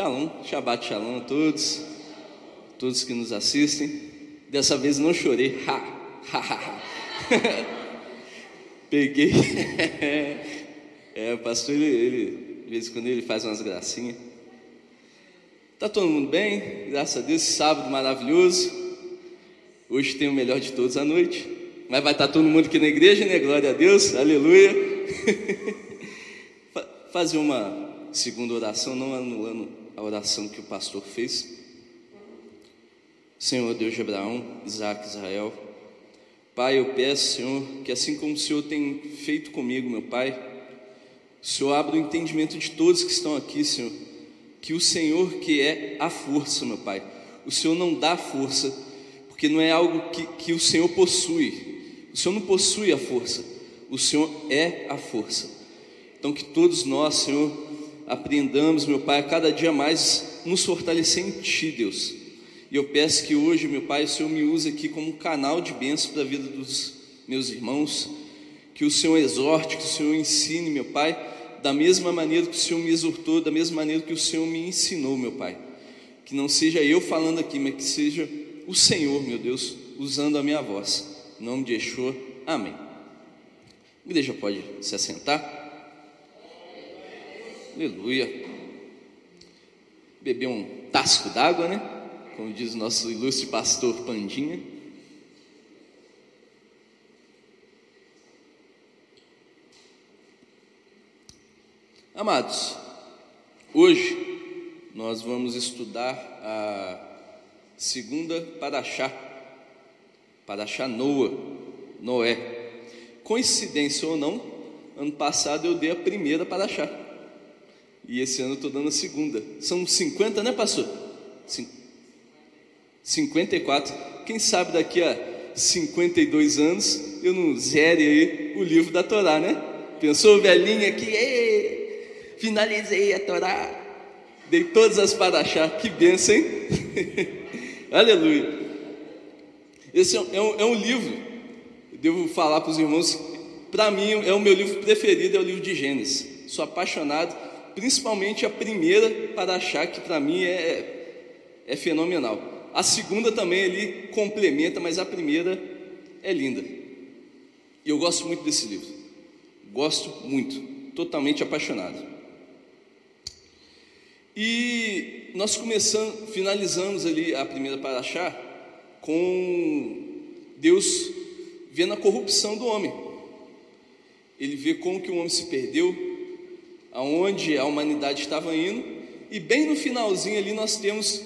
Shalom, Shabbat Shalom a todos, todos que nos assistem. Dessa vez não chorei, ha, ha, ha, ha. Peguei. é, o pastor, ele, ele, de vez em quando ele faz umas gracinhas. Tá todo mundo bem? Graças a Deus, sábado maravilhoso. Hoje tem o melhor de todos à noite. Mas vai estar todo mundo aqui na igreja, né? Glória a Deus, aleluia. Fazer uma segunda oração, não anulando a oração que o pastor fez. Senhor Deus de Abraão, Isaac, Israel, Pai, eu peço, Senhor, que assim como o Senhor tem feito comigo, meu Pai, o Senhor abra o entendimento de todos que estão aqui, Senhor, que o Senhor que é a força, meu Pai, o Senhor não dá força, porque não é algo que, que o Senhor possui, o Senhor não possui a força, o Senhor é a força. Então, que todos nós, Senhor, aprendamos, meu Pai, a cada dia mais nos fortalecer em Ti, Deus e eu peço que hoje, meu Pai, o Senhor me use aqui como um canal de bênção para a vida dos meus irmãos. Que o Senhor exorte, que o Senhor ensine, meu Pai, da mesma maneira que o Senhor me exortou, da mesma maneira que o Senhor me ensinou, meu Pai. Que não seja eu falando aqui, mas que seja o Senhor, meu Deus, usando a minha voz. Em nome de Yeshua, amém. A igreja pode se assentar. Aleluia. Beber um tasco d'água, né? como diz o nosso ilustre pastor Pandinha. Amados, hoje nós vamos estudar a segunda Paraxá, Paraxá Noa, Noé. Coincidência ou não, ano passado eu dei a primeira Paraxá. E esse ano eu estou dando a segunda. São 50, né, pastor? 50. 54. Quem sabe daqui a 52 anos eu não zere aí o livro da Torá, né? Pensou velhinha aqui, finalizei a Torá, dei todas as paraxá, que benção, hein? Aleluia. Esse é um, é um livro, devo falar para os irmãos, para mim é o meu livro preferido, é o livro de Gênesis. Sou apaixonado, principalmente a primeira paraxá, que para mim é, é fenomenal. A segunda também ele complementa, mas a primeira é linda. E eu gosto muito desse livro. Gosto muito, totalmente apaixonado. E nós começamos, finalizamos ali a primeira paraxá com Deus vendo a corrupção do homem. Ele vê como que o homem se perdeu, aonde a humanidade estava indo, e bem no finalzinho ali nós temos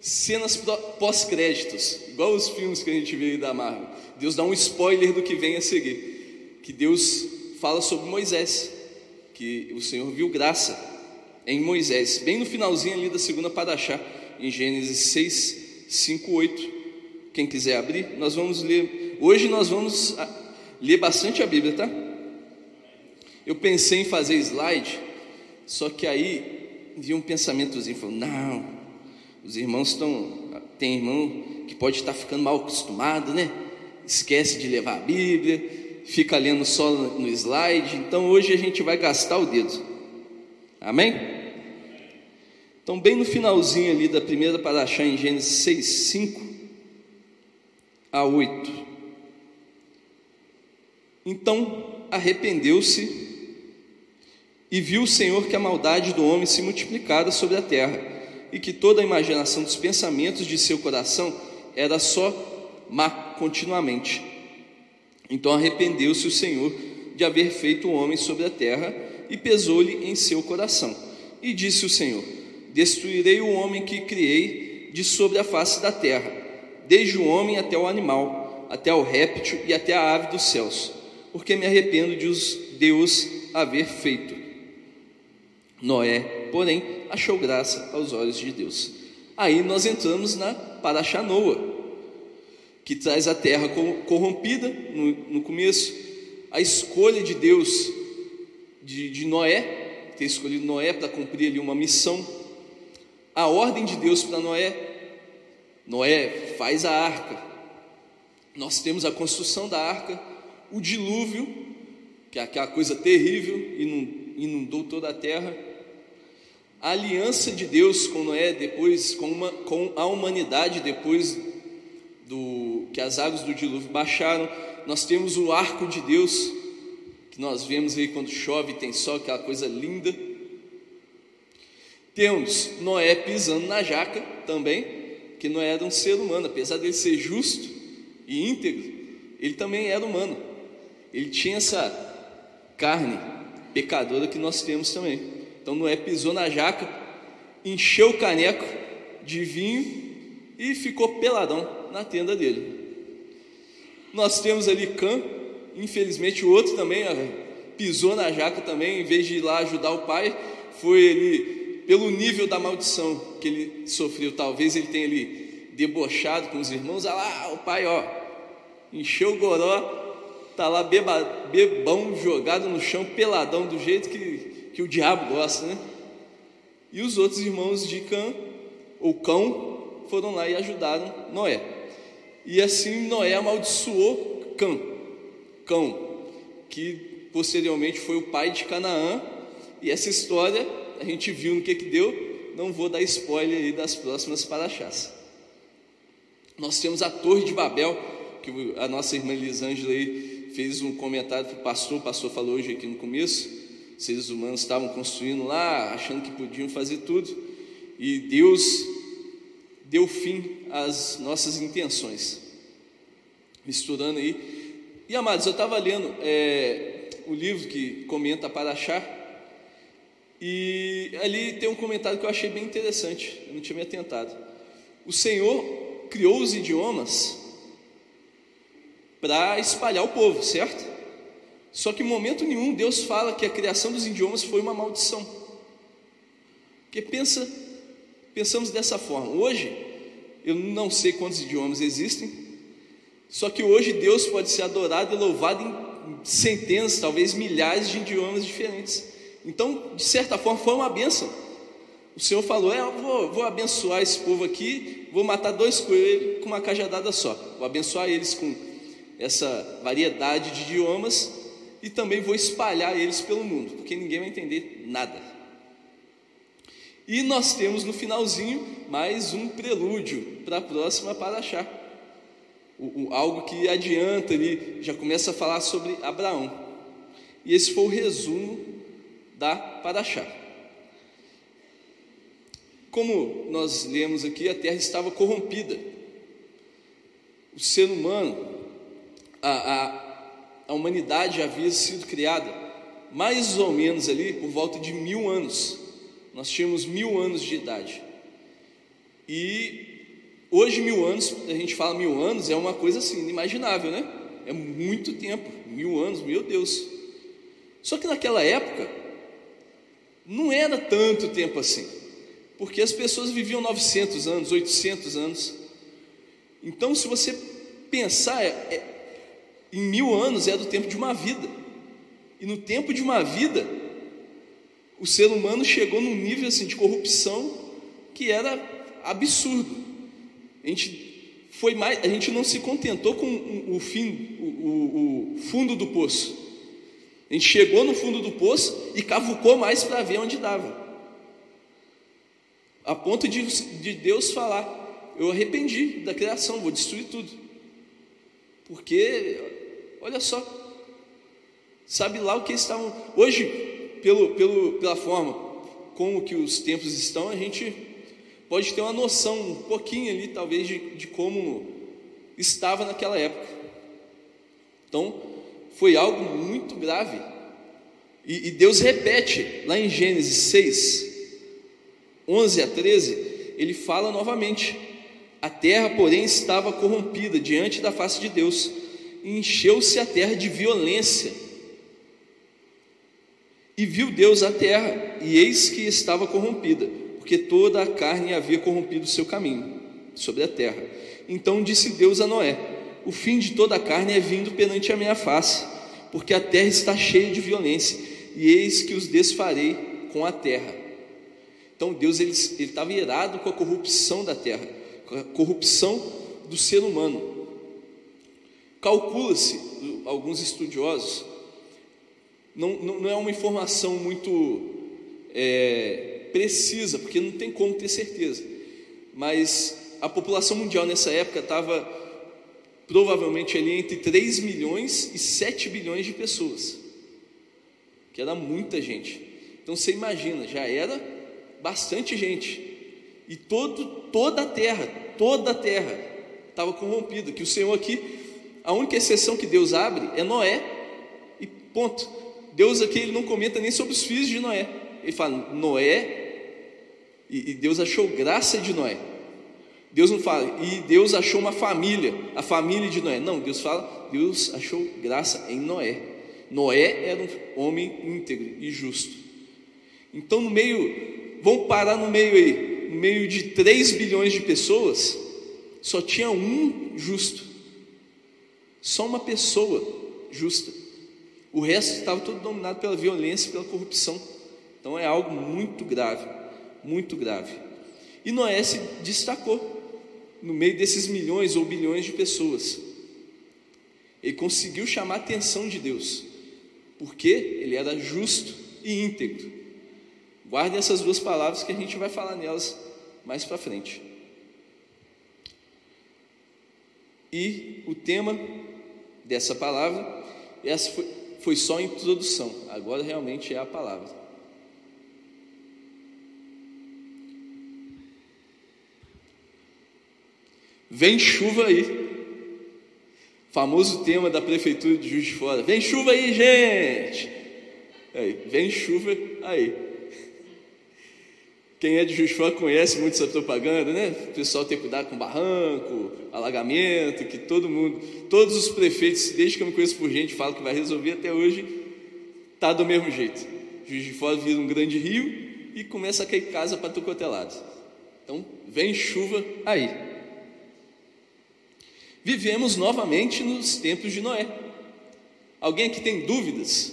cenas pós-créditos, igual os filmes que a gente vê aí da Marvel. Deus dá um spoiler do que vem a seguir. Que Deus fala sobre Moisés, que o Senhor viu graça em Moisés, bem no finalzinho ali da segunda Padachá, em Gênesis 6, 5, 8. Quem quiser abrir, nós vamos ler. Hoje nós vamos ah, ler bastante a Bíblia, tá? Eu pensei em fazer slide, só que aí vi um pensamentozinho, falou, não, os irmãos estão. Tem irmão que pode estar ficando mal acostumado, né? Esquece de levar a Bíblia, fica lendo só no slide. Então hoje a gente vai gastar o dedo. Amém? Então, bem no finalzinho ali da primeira paraxá em Gênesis 6, 5 a 8. Então arrependeu-se e viu o Senhor que a maldade do homem se multiplicara sobre a terra e que toda a imaginação dos pensamentos de seu coração era só má continuamente. Então arrependeu-se o Senhor de haver feito o homem sobre a terra e pesou-lhe em seu coração. E disse o Senhor: Destruirei o homem que criei de sobre a face da terra, desde o homem até o animal, até o réptil e até a ave dos céus, porque me arrependo de os Deus haver feito. Noé, porém, achou graça aos olhos de Deus. Aí nós entramos na Paraxanoa, que traz a terra corrompida no, no começo, a escolha de Deus de, de Noé, ter escolhido Noé para cumprir ali uma missão, a ordem de Deus para Noé, Noé faz a arca, nós temos a construção da arca, o dilúvio, que é aquela coisa terrível, inundou toda a terra, a aliança de Deus com Noé, depois com, uma, com a humanidade, depois do que as águas do dilúvio baixaram, nós temos o arco de Deus, que nós vemos aí quando chove, tem sol, aquela coisa linda. Temos Noé pisando na jaca também, que Noé era um ser humano, apesar de ele ser justo e íntegro, ele também era humano. Ele tinha essa carne pecadora que nós temos também. Então Noé pisou na jaca, encheu o caneco de vinho e ficou peladão na tenda dele. Nós temos ali Cã, infelizmente o outro também pisou na jaca também, em vez de ir lá ajudar o pai, foi ali pelo nível da maldição que ele sofreu, talvez ele tenha ali debochado com os irmãos, ah lá, o pai, ó, encheu o goró, tá lá beba, bebão jogado no chão, peladão, do jeito que, que o diabo gosta, né? E os outros irmãos de Cã, ou Cão, foram lá e ajudaram Noé. E assim Noé amaldiçoou Cã, Cão, que posteriormente foi o pai de Canaã, e essa história a gente viu no que que deu, não vou dar spoiler aí das próximas paraxás. Nós temos a Torre de Babel, que a nossa irmã Elisângela aí fez um comentário para o pastor, o pastor falou hoje aqui no começo, seres humanos estavam construindo lá, achando que podiam fazer tudo, e Deus deu fim às nossas intenções, misturando aí. E amados, eu estava lendo é, o livro que comenta Paraxá, e ali tem um comentário que eu achei bem interessante, eu não tinha me atentado. O Senhor criou os idiomas para espalhar o povo, certo? Só que em momento nenhum Deus fala que a criação dos idiomas foi uma maldição. Porque pensa, pensamos dessa forma. Hoje, eu não sei quantos idiomas existem, só que hoje Deus pode ser adorado e louvado em centenas, talvez milhares de idiomas diferentes. Então, de certa forma, foi uma bênção. O Senhor falou: é, vou, vou abençoar esse povo aqui, vou matar dois coelhos com uma cajadada só. Vou abençoar eles com essa variedade de idiomas e também vou espalhar eles pelo mundo, porque ninguém vai entender nada. E nós temos no finalzinho mais um prelúdio para a próxima Paraxá. O, o, algo que adianta ali, já começa a falar sobre Abraão. E esse foi o resumo da Paraxá. Como nós lemos aqui, a terra estava corrompida. O ser humano a, a, a humanidade havia sido criada mais ou menos ali por volta de mil anos. Nós tínhamos mil anos de idade. E hoje, mil anos, a gente fala mil anos, é uma coisa assim, inimaginável, né? É muito tempo, mil anos, meu Deus. Só que naquela época, não era tanto tempo assim, porque as pessoas viviam 900 anos, 800 anos. Então, se você pensar, é, é em mil anos é do tempo de uma vida. E no tempo de uma vida, o ser humano chegou num nível assim de corrupção que era absurdo. A gente foi mais, a gente não se contentou com o fim, o, o, o fundo do poço. A gente chegou no fundo do poço e cavucou mais para ver onde dava. A ponto de, de Deus falar: Eu arrependi da criação, vou destruir tudo. Porque Olha só. Sabe lá o que estavam. Hoje, pelo, pelo, pela forma como que os tempos estão, a gente pode ter uma noção um pouquinho ali, talvez, de, de como estava naquela época. Então, foi algo muito grave. E, e Deus repete lá em Gênesis 6, 11 a 13, ele fala novamente: A terra, porém, estava corrompida diante da face de Deus encheu-se a terra de violência. E viu Deus a terra, e eis que estava corrompida, porque toda a carne havia corrompido o seu caminho sobre a terra. Então disse Deus a Noé: O fim de toda a carne é vindo perante a minha face, porque a terra está cheia de violência, e eis que os desfarei com a terra. Então Deus ele, estava irado com a corrupção da terra, com a corrupção do ser humano. Calcula-se, alguns estudiosos, não, não, é uma informação muito é, precisa, porque não tem como ter certeza. Mas a população mundial nessa época estava provavelmente ali entre 3 milhões e 7 bilhões de pessoas, que era muita gente. Então você imagina, já era bastante gente. E todo, toda a terra, toda a terra estava corrompida. Que o Senhor aqui, a única exceção que Deus abre é Noé, e ponto. Deus aqui ele não comenta nem sobre os filhos de Noé. Ele fala Noé, e, e Deus achou graça de Noé. Deus não fala, e Deus achou uma família, a família de Noé. Não, Deus fala, Deus achou graça em Noé. Noé era um homem íntegro e justo. Então, no meio, vamos parar no meio aí, no meio de 3 bilhões de pessoas, só tinha um justo. Só uma pessoa justa. O resto estava todo dominado pela violência e pela corrupção. Então é algo muito grave, muito grave. E Noé se destacou no meio desses milhões ou bilhões de pessoas. Ele conseguiu chamar a atenção de Deus, porque ele era justo e íntegro. Guardem essas duas palavras que a gente vai falar nelas mais para frente. E o tema dessa palavra, essa foi, foi só a introdução, agora realmente é a palavra. Vem chuva aí. Famoso tema da prefeitura de Juiz de Fora. Vem chuva aí, gente. Aí, vem chuva aí. Quem é de Juiz conhece muito essa propaganda, né? O pessoal tem que cuidar com barranco, alagamento, que todo mundo, todos os prefeitos, desde que eu me conheço por gente, falam que vai resolver até hoje, tá do mesmo jeito. Juiz de Fora vira um grande rio e começa a cair casa para tucotelado. Então, vem chuva aí vivemos novamente nos tempos de Noé. Alguém que tem dúvidas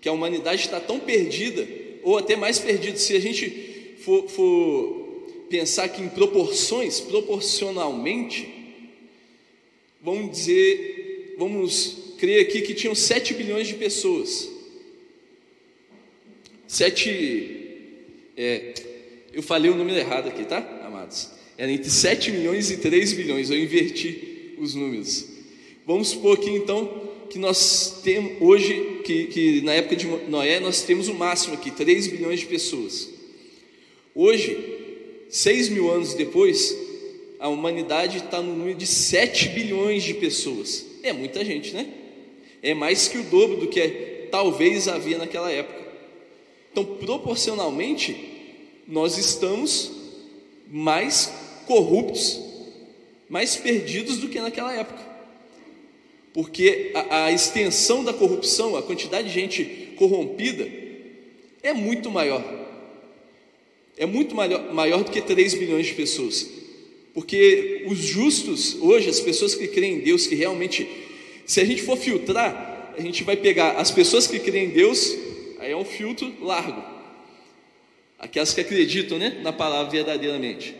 que a humanidade está tão perdida, ou até mais perdida, se a gente for, for pensar que em proporções, proporcionalmente, vamos dizer, vamos crer aqui que tinham 7 bilhões de pessoas. 7. É, eu falei o número errado aqui, tá, amados? Era entre 7 milhões e 3 bilhões, eu inverti os números. Vamos supor aqui então que nós temos hoje, que, que na época de Noé, nós temos o máximo aqui, 3 bilhões de pessoas. Hoje, 6 mil anos depois, a humanidade está no número de 7 bilhões de pessoas. É muita gente, né? É mais que o dobro do que talvez havia naquela época. Então, proporcionalmente, nós estamos mais corruptos mais perdidos do que naquela época. Porque a, a extensão da corrupção, a quantidade de gente corrompida, é muito maior. É muito maior, maior do que 3 bilhões de pessoas. Porque os justos, hoje, as pessoas que creem em Deus, que realmente, se a gente for filtrar, a gente vai pegar as pessoas que creem em Deus, aí é um filtro largo. Aquelas que acreditam né, na palavra verdadeiramente.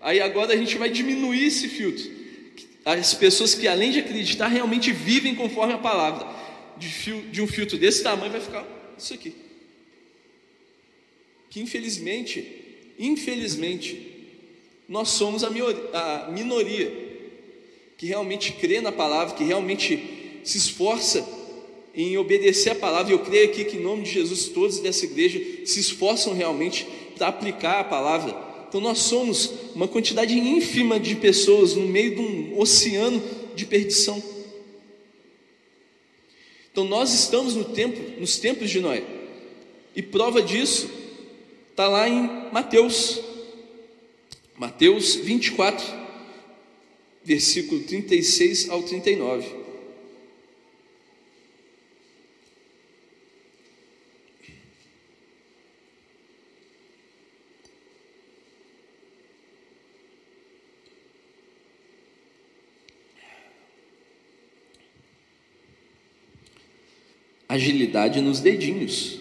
Aí agora a gente vai diminuir esse filtro. As pessoas que, além de acreditar, realmente vivem conforme a palavra. De, fio, de um filtro desse tamanho vai ficar isso aqui. Que infelizmente, infelizmente, nós somos a minoria que realmente crê na palavra, que realmente se esforça em obedecer a palavra. E eu creio aqui que, em nome de Jesus, todos dessa igreja se esforçam realmente para aplicar a palavra então nós somos uma quantidade ínfima de pessoas no meio de um oceano de perdição. Então nós estamos no tempo, nos tempos de Noé. E prova disso está lá em Mateus. Mateus 24, versículo 36 ao 39. agilidade nos dedinhos.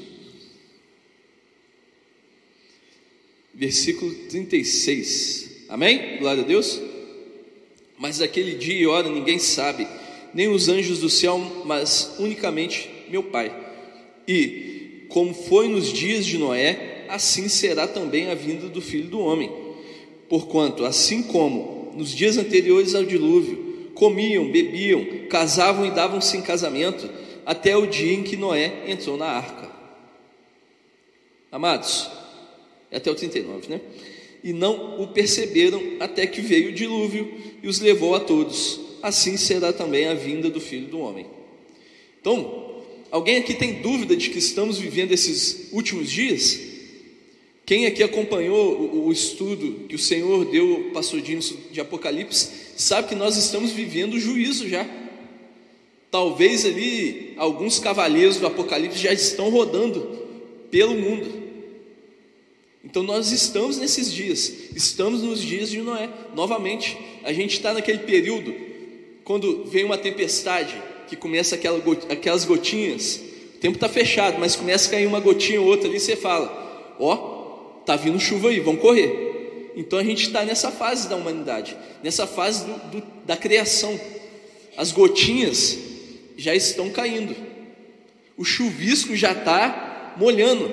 Versículo 36. Amém? Glória a Deus. Mas aquele dia e hora ninguém sabe, nem os anjos do céu, mas unicamente meu Pai. E como foi nos dias de Noé, assim será também a vinda do filho do homem. Porquanto, assim como nos dias anteriores ao dilúvio, comiam, bebiam, casavam e davam-se em casamento, até o dia em que Noé entrou na arca. Amados, até o 39, né? E não o perceberam até que veio o dilúvio e os levou a todos. Assim será também a vinda do filho do homem. Então, alguém aqui tem dúvida de que estamos vivendo esses últimos dias? Quem aqui acompanhou o, o estudo que o Senhor deu, pastor Dinho, de Apocalipse, sabe que nós estamos vivendo o juízo já. Talvez ali alguns cavaleiros do Apocalipse já estão rodando pelo mundo. Então nós estamos nesses dias, estamos nos dias de Noé. Novamente, a gente está naquele período quando vem uma tempestade que começa aquela, aquelas gotinhas. O tempo está fechado, mas começa a cair uma gotinha ou outra ali. Você fala: Ó, oh, tá vindo chuva aí, vamos correr. Então a gente está nessa fase da humanidade, nessa fase do, do, da criação. As gotinhas já estão caindo, o chuvisco já está molhando,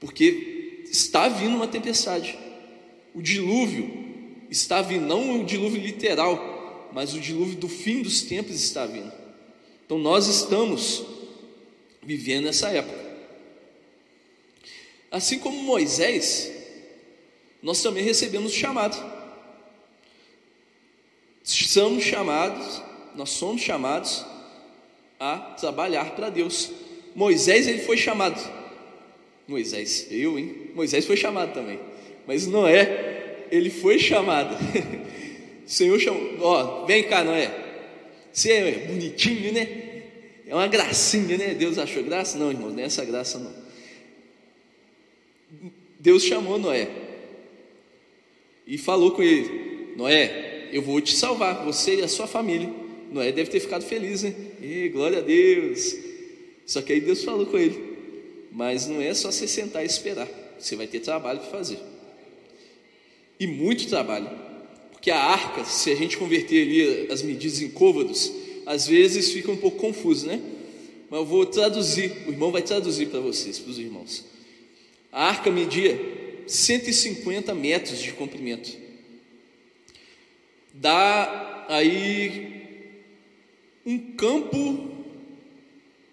porque está vindo uma tempestade. O dilúvio está vindo, não o dilúvio literal, mas o dilúvio do fim dos tempos está vindo. Então nós estamos vivendo essa época. Assim como Moisés, nós também recebemos chamado. Somos chamados, nós somos chamados a trabalhar para Deus. Moisés ele foi chamado. Moisés, eu, hein? Moisés foi chamado também. Mas Noé, ele foi chamado. o Senhor chamou, ó, vem cá, Noé. Você é bonitinho, né? É uma gracinha, né? Deus achou graça? Não, irmão, não é essa graça não. Deus chamou Noé e falou com ele: Noé, eu vou te salvar, você e a sua família. Noé deve ter ficado feliz, né? E, glória a Deus. Só que aí Deus falou com ele: Mas não é só você sentar e esperar, você vai ter trabalho para fazer. E muito trabalho, porque a arca, se a gente converter ali as medidas em côvados, às vezes fica um pouco confuso, né? Mas eu vou traduzir, o irmão vai traduzir para vocês, para os irmãos. A arca media 150 metros de comprimento. Dá aí um campo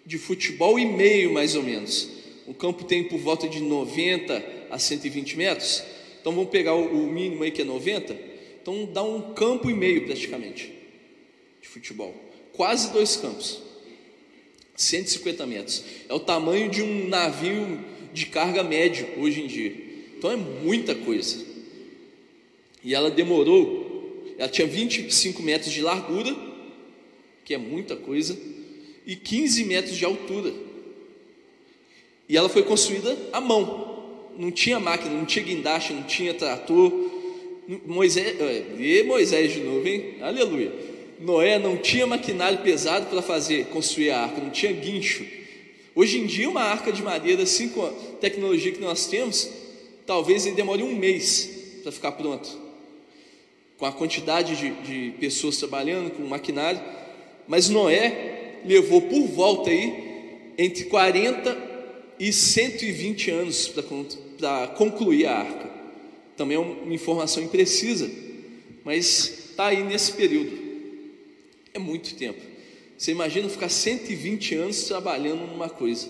de futebol e meio, mais ou menos. O campo tem por volta de 90 a 120 metros. Então vamos pegar o mínimo aí que é 90. Então dá um campo e meio praticamente de futebol. Quase dois campos. 150 metros. É o tamanho de um navio de carga médio hoje em dia. Então é muita coisa. E ela demorou, ela tinha 25 metros de largura que é muita coisa, e 15 metros de altura. E ela foi construída à mão. Não tinha máquina, não tinha guindaste, não tinha trator. Moisés, e Moisés de novo, hein? Aleluia. Noé não tinha maquinário pesado para fazer, construir a arca, não tinha guincho. Hoje em dia, uma arca de madeira, assim com a tecnologia que nós temos, talvez ele demore um mês para ficar pronto. Com a quantidade de, de pessoas trabalhando, com o maquinário, mas Noé levou por volta aí entre 40 e 120 anos para concluir a arca. Também é uma informação imprecisa, mas está aí nesse período. É muito tempo. Você imagina ficar 120 anos trabalhando numa coisa.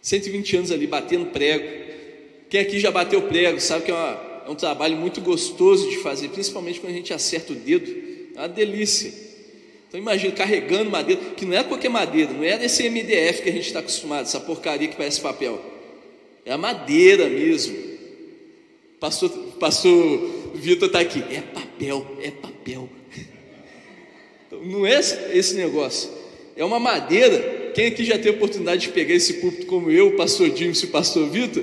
120 anos ali batendo prego. Quem aqui já bateu prego sabe que é, uma, é um trabalho muito gostoso de fazer, principalmente quando a gente acerta o dedo. É uma delícia. Então imagina carregando madeira, que não é qualquer madeira, não é desse MDF que a gente está acostumado, essa porcaria que parece papel. É a madeira mesmo. Pastor, pastor Vitor está aqui. É papel, é papel. Então, não é esse negócio. É uma madeira. Quem aqui já teve oportunidade de pegar esse púlpito como eu, o pastor James e o pastor Vitor?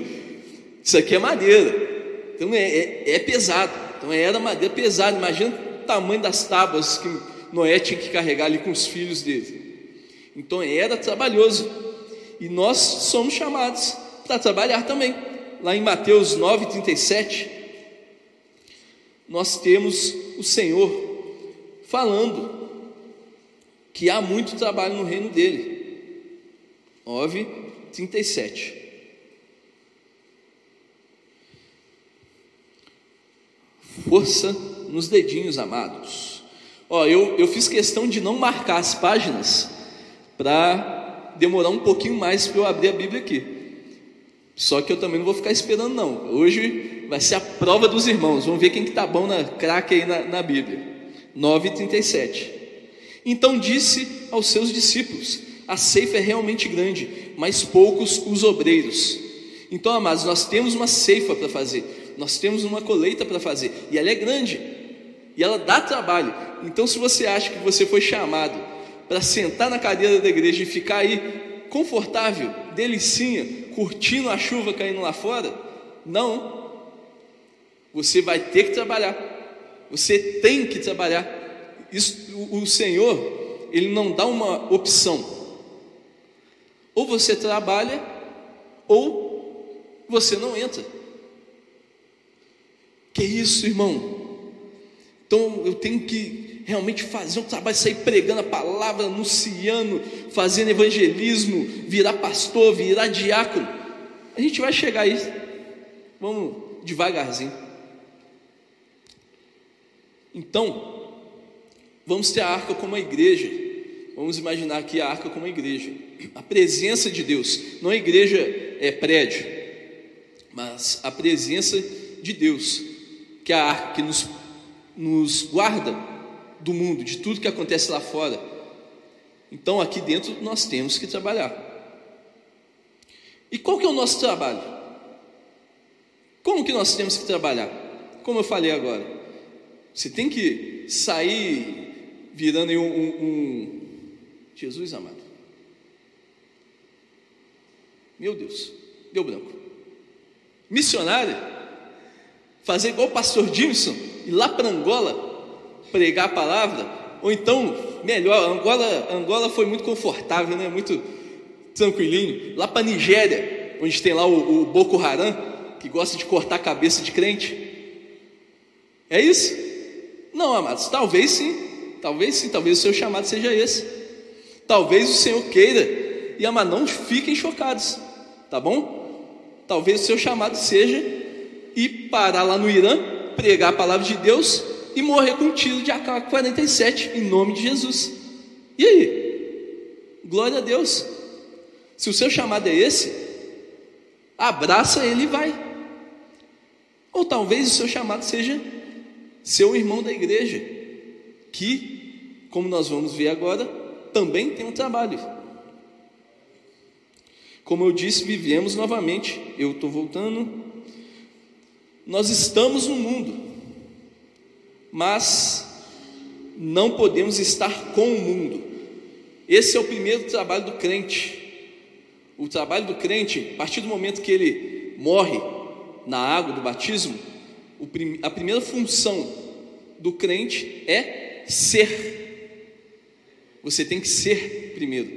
Isso aqui é madeira. Então é, é, é pesado. Então era madeira pesada. Imagina o tamanho das tábuas que Noé tinha que carregar ali com os filhos dele. Então era trabalhoso. E nós somos chamados para trabalhar também. Lá em Mateus 9:37, nós temos o Senhor falando que há muito trabalho no reino dele. 9:37. Força nos dedinhos, amados. Ó, eu, eu fiz questão de não marcar as páginas para demorar um pouquinho mais para eu abrir a Bíblia aqui. Só que eu também não vou ficar esperando, não. Hoje vai ser a prova dos irmãos. Vamos ver quem que tá bom na craque aí na, na Bíblia. 9,37. Então disse aos seus discípulos: A ceifa é realmente grande, mas poucos os obreiros. Então, amados, nós temos uma ceifa para fazer, nós temos uma colheita para fazer, e ela é grande, e ela dá trabalho. Então, se você acha que você foi chamado para sentar na cadeira da igreja e ficar aí confortável, delicinha, curtindo a chuva caindo lá fora, não. Você vai ter que trabalhar. Você tem que trabalhar. Isso, o, o Senhor, ele não dá uma opção. Ou você trabalha, ou você não entra. Que isso, irmão? Então eu tenho que realmente fazer um trabalho, sair pregando a palavra, anunciando, fazendo evangelismo, virar pastor, virar diácono. A gente vai chegar aí, vamos devagarzinho. Então, vamos ter a arca como a igreja. Vamos imaginar aqui a arca como a igreja. A presença de Deus, não a igreja é prédio, mas a presença de Deus, que é a arca que nos, nos guarda do mundo, de tudo que acontece lá fora. Então aqui dentro nós temos que trabalhar. E qual que é o nosso trabalho? Como que nós temos que trabalhar? Como eu falei agora, você tem que sair virando um, um, um Jesus amado. Meu Deus, deu branco missionário, fazer igual o pastor Jimson, ir lá para Angola pregar a palavra, ou então, melhor, Angola, Angola foi muito confortável, né? muito tranquilinho, lá para Nigéria, onde tem lá o, o Boko Haram, que gosta de cortar a cabeça de crente. É isso? Não, amados, talvez sim, talvez sim, talvez o seu chamado seja esse. Talvez o Senhor queira, e amados, não fiquem chocados, tá bom? Talvez o seu chamado seja ir parar lá no Irã, pregar a palavra de Deus e morrer com um tiro de AK-47 em nome de Jesus. E aí? Glória a Deus. Se o seu chamado é esse, abraça ele e vai. Ou talvez o seu chamado seja ser um irmão da igreja, que, como nós vamos ver agora, também tem um trabalho. Como eu disse, vivemos novamente. Eu estou voltando. Nós estamos no mundo, mas não podemos estar com o mundo. Esse é o primeiro trabalho do crente. O trabalho do crente, a partir do momento que ele morre na água do batismo, a primeira função do crente é ser. Você tem que ser primeiro.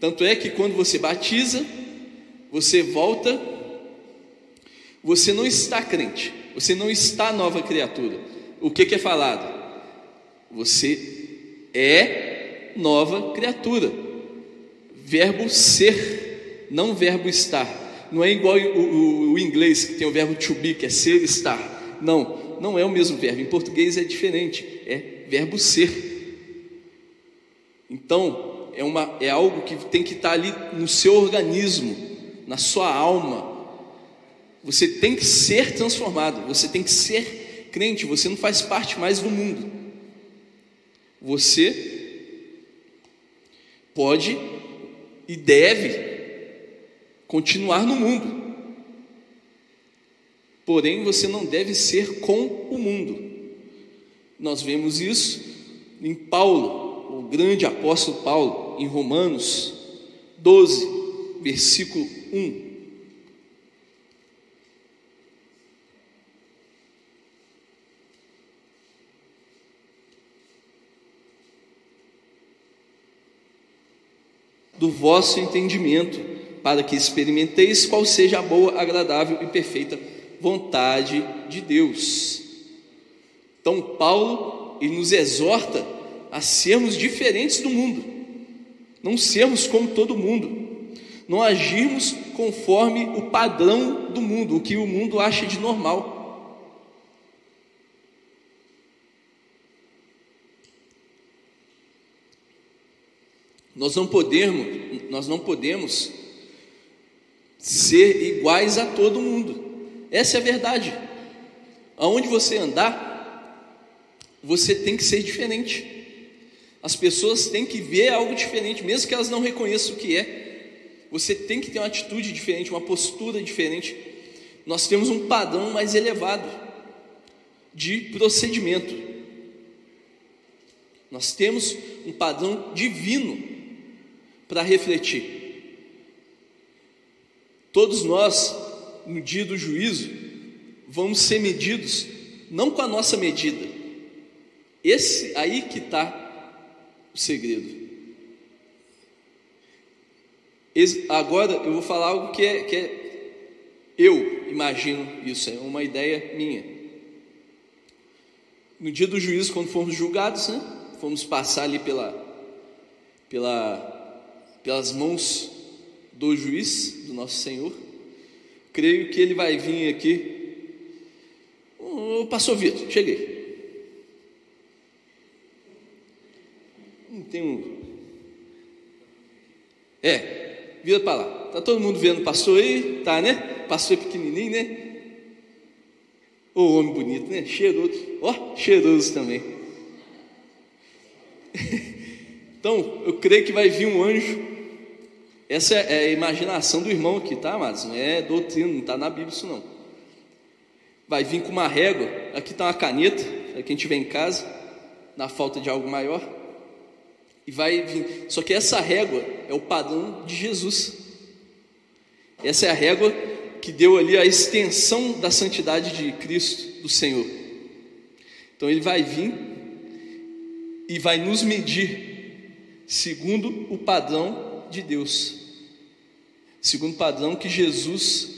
Tanto é que quando você batiza, você volta, você não está crente, você não está nova criatura. O que, que é falado? Você é nova criatura. Verbo ser, não verbo estar. Não é igual o, o, o, inglês que tem o verbo to be, que é ser estar. Não, não é o mesmo verbo. Em português é diferente. É verbo ser. Então, é, uma, é algo que tem que estar ali no seu organismo, na sua alma. Você tem que ser transformado, você tem que ser crente, você não faz parte mais do mundo. Você pode e deve continuar no mundo. Porém, você não deve ser com o mundo. Nós vemos isso em Paulo, o grande apóstolo Paulo em Romanos 12, versículo 1. Do vosso entendimento, para que experimenteis qual seja a boa, agradável e perfeita vontade de Deus. Então, Paulo, ele nos exorta a sermos diferentes do mundo não sermos como todo mundo, não agirmos conforme o padrão do mundo, o que o mundo acha de normal. Nós não podemos, nós não podemos ser iguais a todo mundo. Essa é a verdade. Aonde você andar, você tem que ser diferente. As pessoas têm que ver algo diferente, mesmo que elas não reconheçam o que é. Você tem que ter uma atitude diferente, uma postura diferente. Nós temos um padrão mais elevado de procedimento. Nós temos um padrão divino para refletir. Todos nós, no dia do juízo, vamos ser medidos não com a nossa medida. Esse aí que está o segredo. Agora eu vou falar algo que é, que é eu imagino isso, é uma ideia minha. No dia do juízo, quando fomos julgados, né, fomos passar ali pela, pela, pelas mãos do juiz, do nosso Senhor, creio que ele vai vir aqui. O pastor Vitor, cheguei. Não tem um. É, vira para lá. Tá todo mundo vendo o pastor aí? Tá, né? Pastor pequenininho, né? Ô oh, homem bonito, né? Cheiroso. Ó, oh, cheiroso também. então, eu creio que vai vir um anjo. Essa é a imaginação do irmão aqui, tá, amados? Não é doutrina, não está na Bíblia isso não. Vai vir com uma régua. Aqui está uma caneta, para quem estiver em casa, na falta de algo maior. E vai vir. Só que essa régua é o padrão de Jesus. Essa é a régua que deu ali a extensão da santidade de Cristo, do Senhor. Então ele vai vir e vai nos medir segundo o padrão de Deus. Segundo padrão que Jesus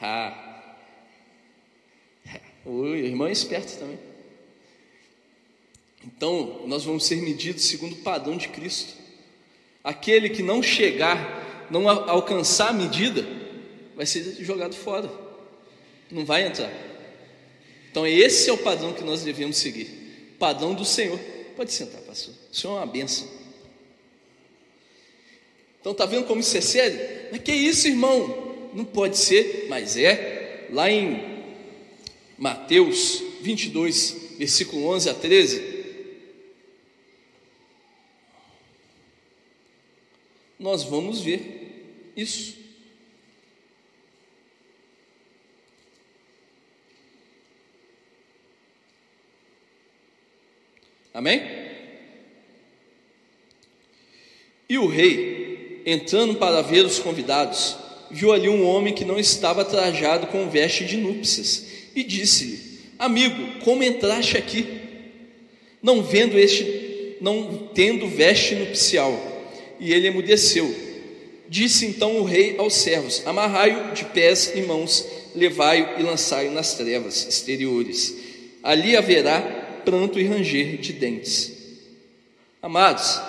Ah. O irmão é esperto também. Então, nós vamos ser medidos segundo o padrão de Cristo. Aquele que não chegar, não alcançar a medida, vai ser jogado fora. Não vai entrar. Então, esse é o padrão que nós devemos seguir. Padrão do Senhor. Pode sentar, pastor. O Senhor é uma benção. Então, tá vendo como isso é sério? Mas que isso, irmão? Não pode ser, mas é. Lá em Mateus 22, versículo 11 a 13, nós vamos ver isso. Amém? E o rei, entrando para ver os convidados, viu ali um homem que não estava trajado com veste de núpcias, e disse-lhe: Amigo, como entraste aqui? Não vendo este, não tendo veste nupcial e ele emudeceu. Disse então o rei aos servos: Amarrai-o de pés e mãos, levai-o e lançai-o nas trevas exteriores. Ali haverá pranto e ranger de dentes. Amados,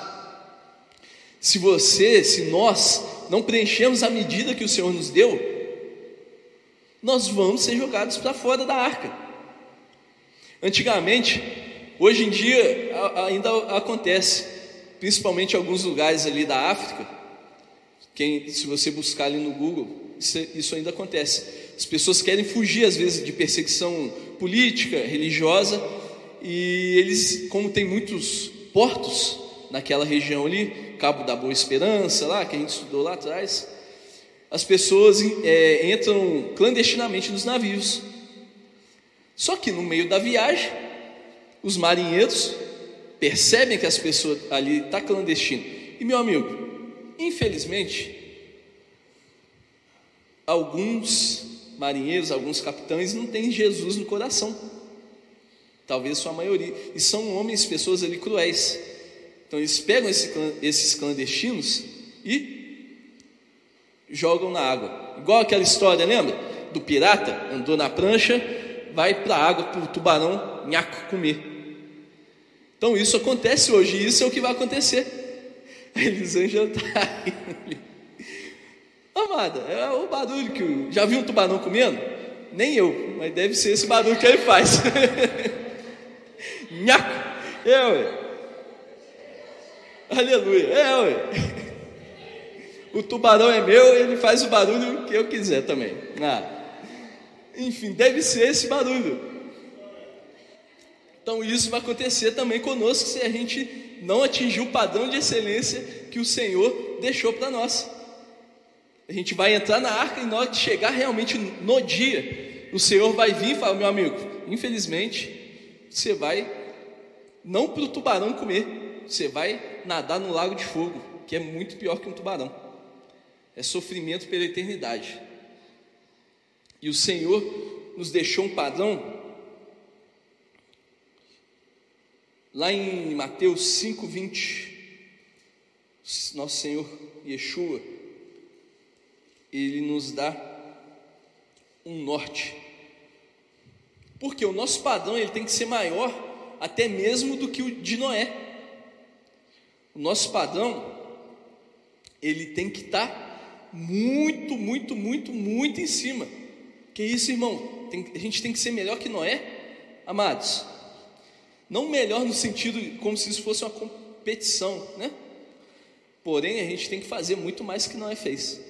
se você, se nós não preenchemos a medida que o Senhor nos deu, nós vamos ser jogados para fora da arca. Antigamente, hoje em dia ainda acontece principalmente em alguns lugares ali da África. Quem, se você buscar ali no Google, isso, isso ainda acontece. As pessoas querem fugir às vezes de perseguição política, religiosa, e eles, como tem muitos portos naquela região ali, Cabo da Boa Esperança, lá que a gente estudou lá atrás, as pessoas é, entram clandestinamente nos navios. Só que no meio da viagem, os marinheiros percebem que as pessoas ali está clandestino. E meu amigo, infelizmente, alguns marinheiros, alguns capitães não têm Jesus no coração. Talvez sua maioria. E são homens, pessoas ali cruéis. Então eles pegam esse, esses clandestinos e jogam na água. Igual aquela história, lembra? Do pirata, andou na prancha, vai para a água para o tubarão nhaco comer. Então isso acontece hoje, isso é o que vai acontecer. A Elisângela está. Amada, é o barulho que. Já viu um tubarão comendo? Nem eu, mas deve ser esse barulho que ele faz. Nhaco! Eu, Aleluia. É, ué. O tubarão é meu, ele faz o barulho que eu quiser também. Ah. Enfim, deve ser esse barulho. Então isso vai acontecer também conosco se a gente não atingir o padrão de excelência que o Senhor deixou para nós. A gente vai entrar na arca e na hora que chegar realmente no dia, o Senhor vai vir e falar, meu amigo, infelizmente, você vai não para o tubarão comer, você vai nadar no lago de fogo, que é muito pior que um tubarão. É sofrimento pela eternidade. E o Senhor nos deixou um padrão lá em Mateus 5:20. Nosso Senhor Yeshua ele nos dá um norte. Porque o nosso padrão ele tem que ser maior até mesmo do que o de Noé. O nosso padrão ele tem que estar tá muito, muito, muito, muito em cima. Que isso, irmão? Tem, a gente tem que ser melhor que Noé, amados. Não melhor no sentido como se isso fosse uma competição, né? Porém, a gente tem que fazer muito mais que Noé fez.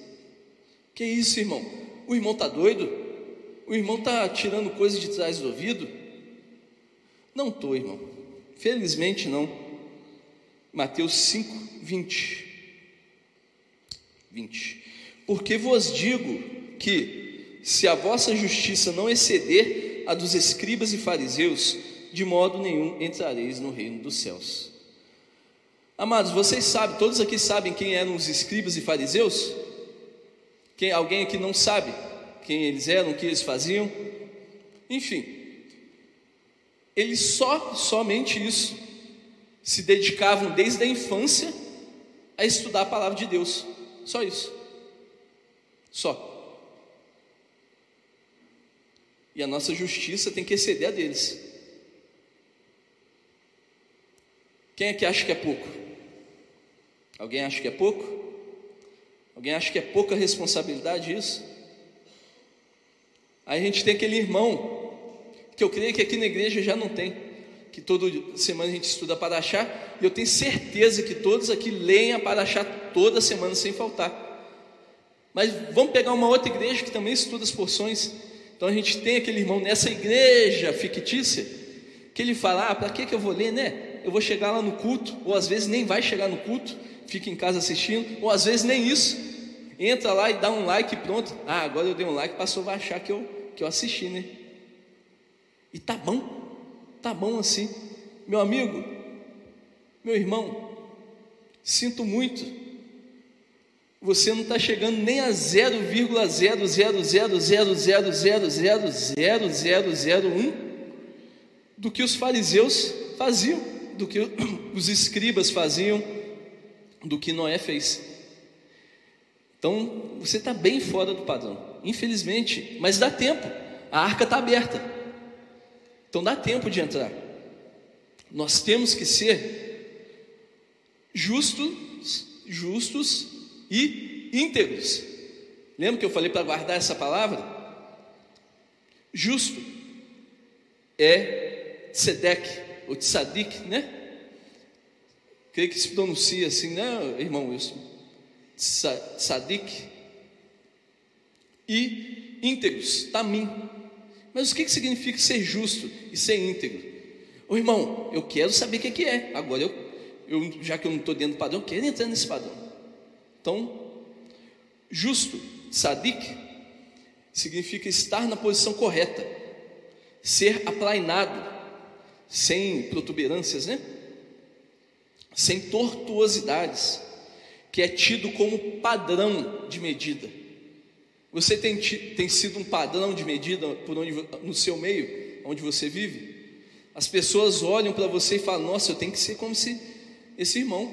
Que isso, irmão? O irmão está doido? O irmão está tirando coisas de trás do ouvido? Não estou, irmão. Felizmente não. Mateus 5, 20. 20. Porque vos digo que se a vossa justiça não exceder a dos escribas e fariseus, de modo nenhum entrareis no reino dos céus. Amados, vocês sabem, todos aqui sabem quem eram os escribas e fariseus? Quem, alguém aqui não sabe quem eles eram, o que eles faziam? Enfim, eles só, somente isso, se dedicavam desde a infância a estudar a palavra de Deus, só isso, só. E a nossa justiça tem que exceder a deles. Quem é que acha que é pouco? Alguém acha que é pouco? Alguém acha que é pouca responsabilidade isso? Aí a gente tem aquele irmão, que eu creio que aqui na igreja já não tem, que toda semana a gente estuda para achar, e eu tenho certeza que todos aqui leem a Paraxá toda semana sem faltar. Mas vamos pegar uma outra igreja que também estuda as porções, então a gente tem aquele irmão nessa igreja fictícia que ele fala: ah, para que, que eu vou ler, né? Eu vou chegar lá no culto, ou às vezes nem vai chegar no culto, fica em casa assistindo, ou às vezes nem isso. Entra lá e dá um like e pronto. Ah, agora eu dei um like, passou vai achar que eu, que eu assisti, né? E tá bom, tá bom assim. Meu amigo, meu irmão, sinto muito você não está chegando nem a 0,00000000001 do que os fariseus faziam, do que os escribas faziam, do que Noé fez. Então você está bem fora do padrão, infelizmente, mas dá tempo, a arca está aberta, então dá tempo de entrar. Nós temos que ser justos, justos e íntegros. Lembra que eu falei para guardar essa palavra? Justo é tzedek, ou tzadik, né? Creio que se pronuncia assim, né, irmão Wilson? Tzadik. E íntegros, tamim. Mas o que, que significa ser justo e ser íntegro? Ô irmão, eu quero saber o que, que é. Agora, eu, eu, já que eu não estou dentro do padrão, eu quero entrar nesse padrão. Então, justo, sadik, significa estar na posição correta, ser aplainado, sem protuberâncias, né? Sem tortuosidades, que é tido como padrão de medida. Você tem, tem sido um padrão de medida por onde, no seu meio, onde você vive? As pessoas olham para você e falam: Nossa, eu tenho que ser como se esse irmão.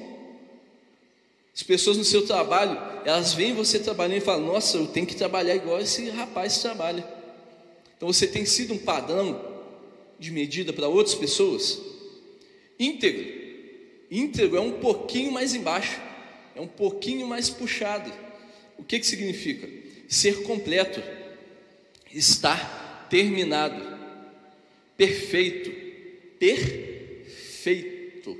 As pessoas no seu trabalho, elas veem você trabalhando e falam: Nossa, eu tenho que trabalhar igual esse rapaz trabalha. Então você tem sido um padrão de medida para outras pessoas? Íntegro. Íntegro é um pouquinho mais embaixo, é um pouquinho mais puxado. O que, que significa? Ser completo, estar terminado, perfeito, perfeito,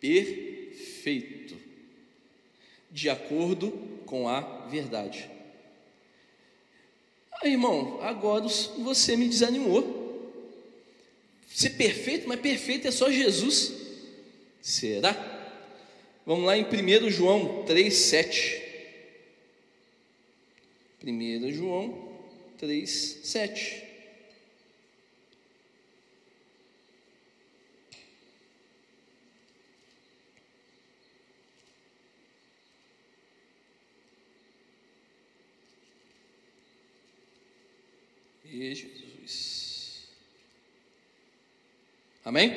perfeito de acordo com a verdade. Ah, irmão, agora você me desanimou. Ser perfeito, mas perfeito é só Jesus. Será? Vamos lá em 1 João 3, 7. 1 João 3, 7. E Jesus. Amém?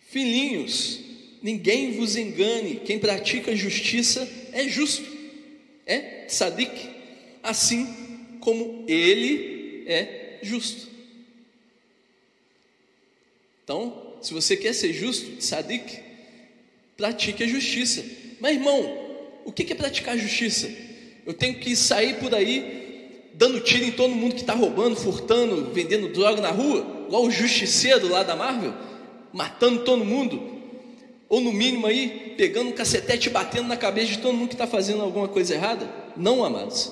Filhinhos, ninguém vos engane, quem pratica justiça é justo, é tzadik, assim como ele é justo. Então, se você quer ser justo, tzadik, pratique a justiça. Mas irmão, o que é praticar justiça? Eu tenho que sair por aí dando tiro em todo mundo que está roubando, furtando, vendendo droga na rua, igual o justiceiro lá da Marvel, matando todo mundo, ou no mínimo aí, pegando um cacetete e batendo na cabeça de todo mundo que está fazendo alguma coisa errada? Não, amados.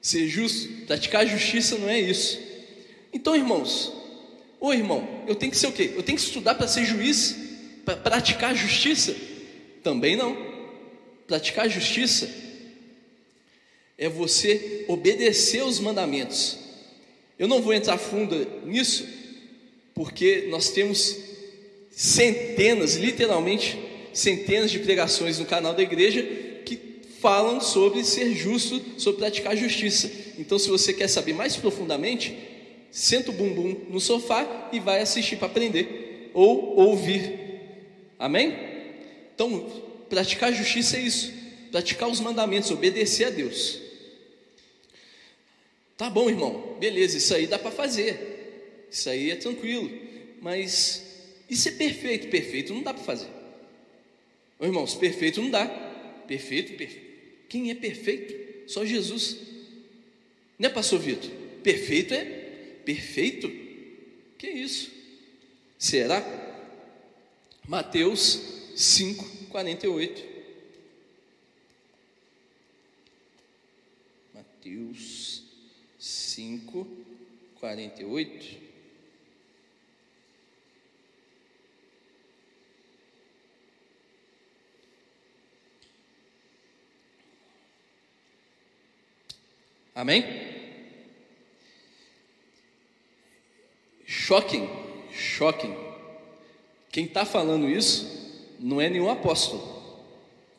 Ser justo, praticar justiça não é isso. Então, irmãos, ô irmão, eu tenho que ser o quê? Eu tenho que estudar para ser juiz, para praticar justiça? Também não. Praticar justiça é você obedecer os mandamentos. Eu não vou entrar fundo nisso, porque nós temos centenas, literalmente centenas de pregações no canal da igreja que falam sobre ser justo, sobre praticar justiça. Então, se você quer saber mais profundamente, senta o bumbum no sofá e vai assistir para aprender ou ouvir. Amém? Então, praticar justiça é isso, praticar os mandamentos, obedecer a Deus. Tá bom, irmão, beleza, isso aí dá para fazer, isso aí é tranquilo, mas isso é perfeito? Perfeito não dá para fazer. Ô, irmãos, perfeito não dá, perfeito, perfeito. Quem é perfeito? Só Jesus, não é, Pastor Vitor? Perfeito é perfeito? Que isso? Será? Mateus 5, 48. Mateus 5, 48. Amém? Shocking, shocking. Quem está falando isso não é nenhum apóstolo.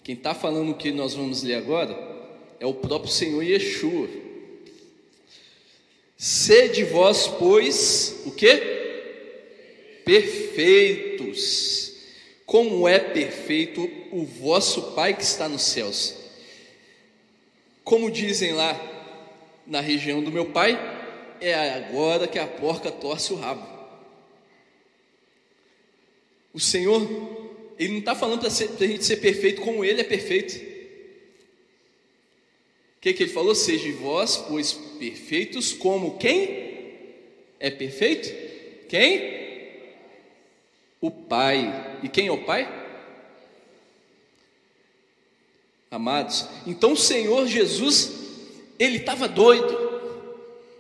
Quem está falando o que nós vamos ler agora é o próprio Senhor Yeshua. Sede vós, pois, o que? Perfeitos, como é perfeito o vosso Pai que está nos céus. Como dizem lá na região do meu pai, é agora que a porca torce o rabo. O Senhor, Ele não está falando para a gente ser perfeito como Ele é perfeito. O que, que ele falou? Seja vós, pois perfeitos, como quem é perfeito? Quem? O Pai. E quem é o Pai? Amados, então o Senhor Jesus, ele estava doido.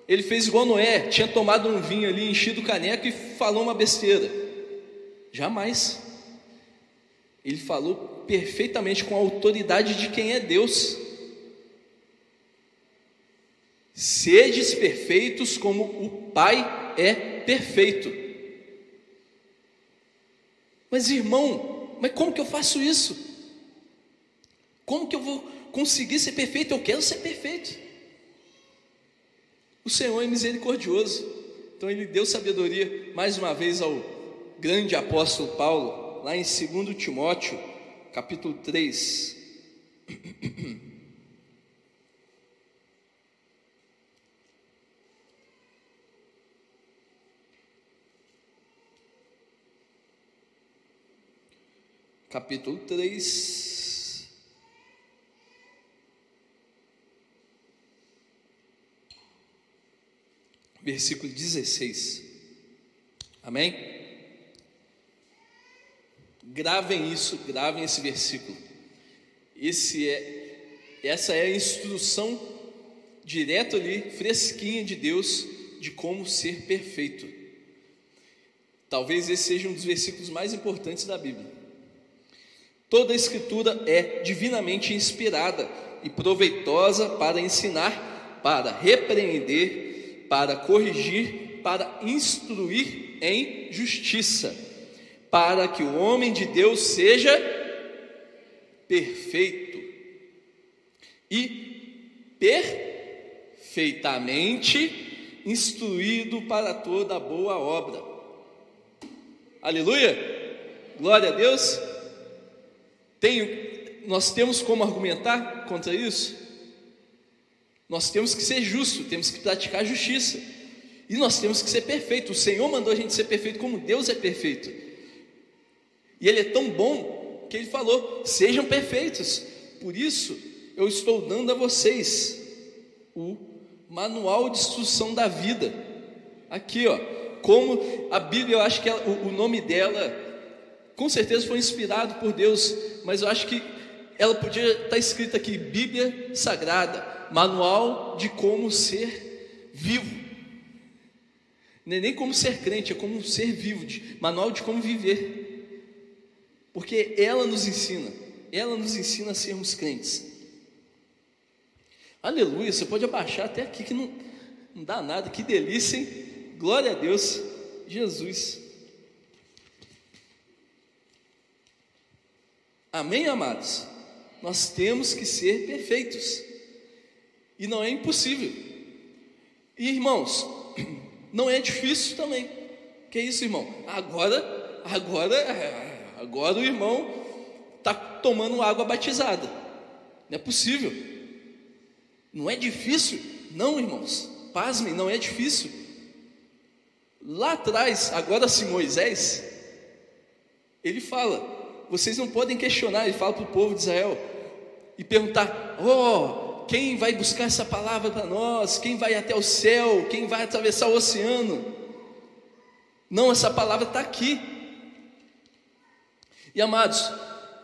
Ele fez igual Noé, tinha tomado um vinho ali, enchido o caneco e falou uma besteira. Jamais. Ele falou perfeitamente com a autoridade de quem é Deus. Sedes perfeitos como o Pai é perfeito. Mas irmão, mas como que eu faço isso? Como que eu vou conseguir ser perfeito? Eu quero ser perfeito. O Senhor é misericordioso. Então ele deu sabedoria mais uma vez ao grande apóstolo Paulo, lá em 2 Timóteo, capítulo 3. capítulo 3. Versículo 16. Amém? Gravem isso, gravem esse versículo. Esse é, essa é a instrução direto ali, fresquinha de Deus, de como ser perfeito. Talvez esse seja um dos versículos mais importantes da Bíblia. Toda a Escritura é divinamente inspirada e proveitosa para ensinar, para repreender, para corrigir, para instruir em justiça, para que o homem de Deus seja perfeito e perfeitamente instruído para toda boa obra. Aleluia! Glória a Deus! Tenho nós temos como argumentar contra isso? Nós temos que ser justo, temos que praticar justiça. E nós temos que ser perfeito. O Senhor mandou a gente ser perfeito como Deus é perfeito. E Ele é tão bom que Ele falou: sejam perfeitos. Por isso, eu estou dando a vocês o manual de instrução da vida. Aqui, ó. Como a Bíblia, eu acho que ela, o, o nome dela, com certeza foi inspirado por Deus, mas eu acho que ela podia estar escrita aqui: Bíblia Sagrada, Manual de como ser vivo. Não é nem como ser crente, é como ser vivo, de, manual de como viver. Porque ela nos ensina, ela nos ensina a sermos crentes. Aleluia, você pode abaixar até aqui que não, não dá nada, que delícia, hein? Glória a Deus, Jesus. Amém, amados? Nós temos que ser perfeitos. E não é impossível. E irmãos, não é difícil também. Que isso, irmão? Agora, agora, agora o irmão está tomando água batizada. Não é possível. Não é difícil? Não, irmãos. Pasmem, não é difícil. Lá atrás, agora se Moisés, ele fala: vocês não podem questionar, ele fala para o povo de Israel, e perguntar: oh, quem vai buscar essa palavra para nós? Quem vai até o céu? Quem vai atravessar o oceano? Não, essa palavra está aqui. E amados,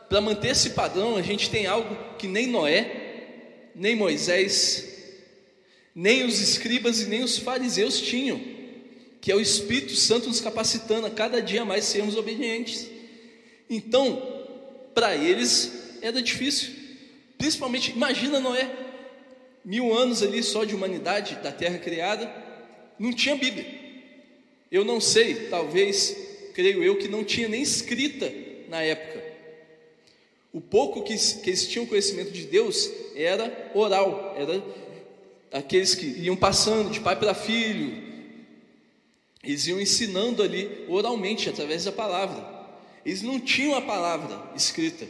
para manter esse padrão, a gente tem algo que nem Noé, nem Moisés, nem os escribas e nem os fariseus tinham, que é o Espírito Santo nos capacitando a cada dia mais sermos obedientes. Então, para eles era difícil, principalmente, imagina Noé, mil anos ali só de humanidade, da terra criada, não tinha Bíblia. Eu não sei, talvez, creio eu, que não tinha nem escrita na época. O pouco que, que eles tinham conhecimento de Deus era oral, era aqueles que iam passando de pai para filho, eles iam ensinando ali oralmente, através da palavra. Eles não tinham a palavra escrita.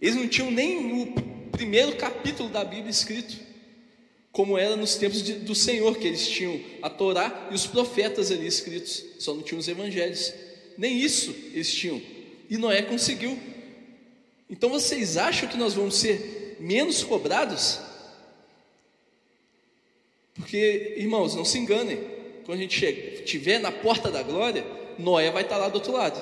Eles não tinham nem o primeiro capítulo da Bíblia escrito, como era nos tempos de, do Senhor, que eles tinham a Torá e os profetas ali escritos, só não tinham os evangelhos. Nem isso eles tinham. E Noé conseguiu. Então vocês acham que nós vamos ser menos cobrados? Porque, irmãos, não se enganem. Quando a gente estiver na porta da glória, Noé vai estar lá do outro lado.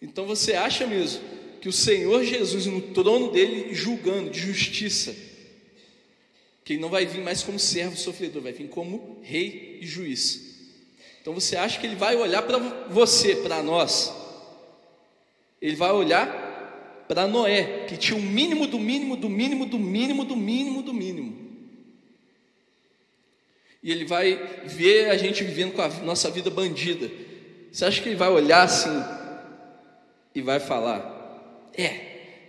Então você acha mesmo que o Senhor Jesus, no trono dele, julgando de justiça, que ele não vai vir mais como servo sofredor, vai vir como rei e juiz. Então você acha que ele vai olhar para você, para nós, ele vai olhar para Noé, que tinha o mínimo do mínimo, do mínimo, do mínimo, do mínimo, do mínimo. E ele vai ver a gente vivendo com a nossa vida bandida. Você acha que ele vai olhar assim, e vai falar: É,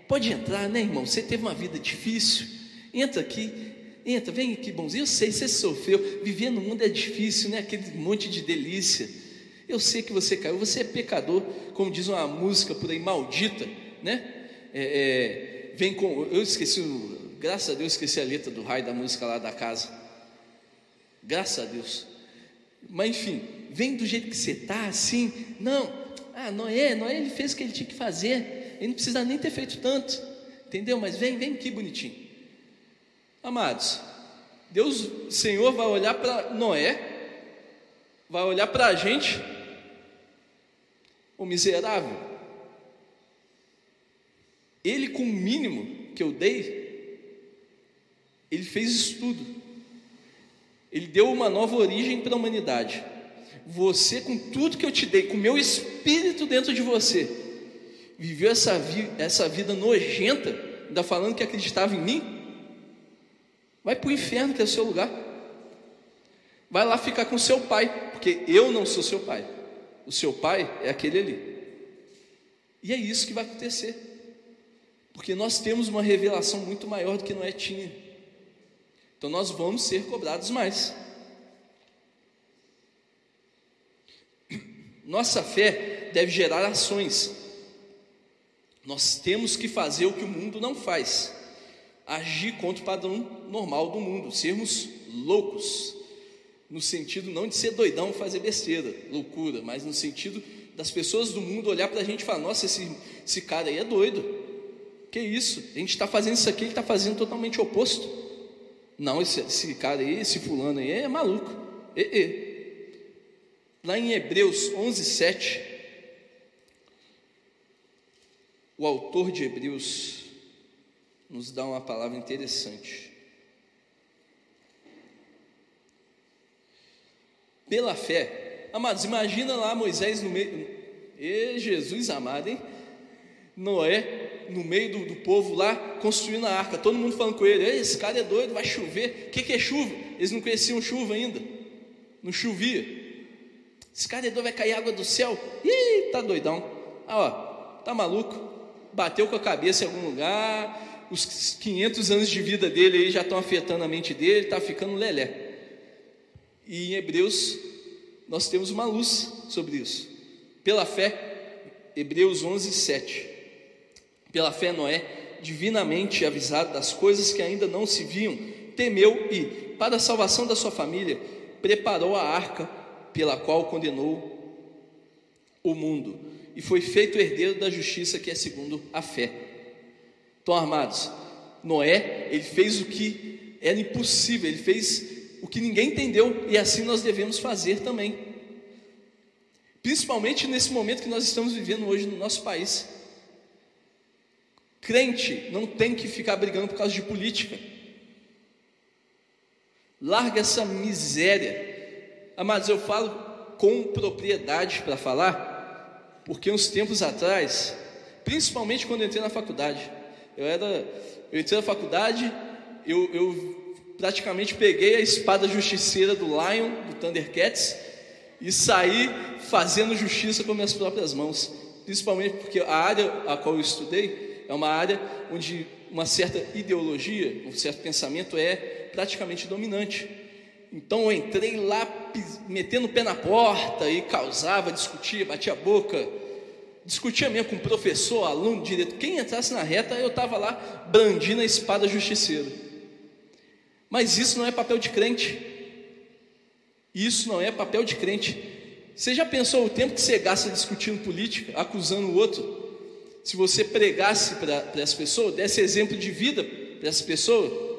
pode entrar, né, irmão? Você teve uma vida difícil, entra aqui, entra, vem aqui, bonzinho. Eu sei, você sofreu, viver no mundo é difícil, né? Aquele monte de delícia. Eu sei que você caiu, você é pecador, como diz uma música por aí, maldita, né? É, é, vem com. Eu esqueci, graças a Deus, esqueci a letra do raio da música lá da casa. Graças a Deus. Mas enfim, vem do jeito que você está, assim. Não, ah, Noé, Noé ele fez o que ele tinha que fazer. Ele não precisa nem ter feito tanto. Entendeu? Mas vem, vem aqui bonitinho. Amados, Deus, o Senhor vai olhar para Noé, vai olhar para a gente, o miserável, Ele, com o mínimo que eu dei, ele fez estudo. Ele deu uma nova origem para a humanidade. Você, com tudo que eu te dei, com o meu espírito dentro de você, viveu essa, vi essa vida nojenta, ainda falando que acreditava em mim? Vai para o inferno, que é o seu lugar. Vai lá ficar com seu pai, porque eu não sou seu pai. O seu pai é aquele ali. E é isso que vai acontecer. Porque nós temos uma revelação muito maior do que Noé tinha. Então nós vamos ser cobrados mais. Nossa fé deve gerar ações. Nós temos que fazer o que o mundo não faz. Agir contra o padrão normal do mundo, sermos loucos, no sentido não de ser doidão fazer besteira, loucura, mas no sentido das pessoas do mundo olhar para a gente e falar: nossa, esse, esse cara aí é doido. Que isso? A gente está fazendo isso aqui, ele está fazendo totalmente oposto. Não, esse, esse, cara aí, esse fulano aí é maluco. E, e. Lá em Hebreus 11, 7, o autor de Hebreus nos dá uma palavra interessante. Pela fé, amados, imagina lá Moisés no meio, e Jesus amado, hein? Noé no meio do, do, povo lá construindo a arca, todo mundo falando com ele: esse cara é doido, vai chover. O que, que é chuva? Eles não conheciam chuva ainda, não chovia. Esse cara é doido, vai cair água do céu. Ih, tá doidão. Ah, ó, tá maluco? Bateu com a cabeça em algum lugar. Os 500 anos de vida dele aí já estão afetando a mente dele, tá ficando lelé. E em Hebreus nós temos uma luz sobre isso. Pela fé, Hebreus 11, 7. Pela fé, Noé, divinamente avisado das coisas que ainda não se viam, temeu e, para a salvação da sua família, preparou a arca pela qual condenou o mundo e foi feito herdeiro da justiça que é segundo a fé. Então, armados, Noé, ele fez o que era impossível, ele fez o que ninguém entendeu, e assim nós devemos fazer também. Principalmente nesse momento que nós estamos vivendo hoje no nosso país. Crente não tem que ficar brigando por causa de política. Larga essa miséria. Amados, eu falo com propriedade para falar, porque uns tempos atrás, principalmente quando eu entrei na faculdade, eu era, eu entrei na faculdade, eu, eu praticamente peguei a espada justiceira do Lion, do Thundercats, e saí fazendo justiça com minhas próprias mãos. Principalmente porque a área a qual eu estudei é uma área onde uma certa ideologia, um certo pensamento é praticamente dominante. Então eu entrei lá metendo o pé na porta e causava, discutia, batia a boca, discutia mesmo com professor, aluno, diretor. Quem entrasse na reta, eu estava lá brandindo a espada justiceira. Mas isso não é papel de crente. Isso não é papel de crente. Você já pensou o tempo que você gasta discutindo política, acusando o outro? Se você pregasse para essa pessoa, desse exemplo de vida para essa pessoa?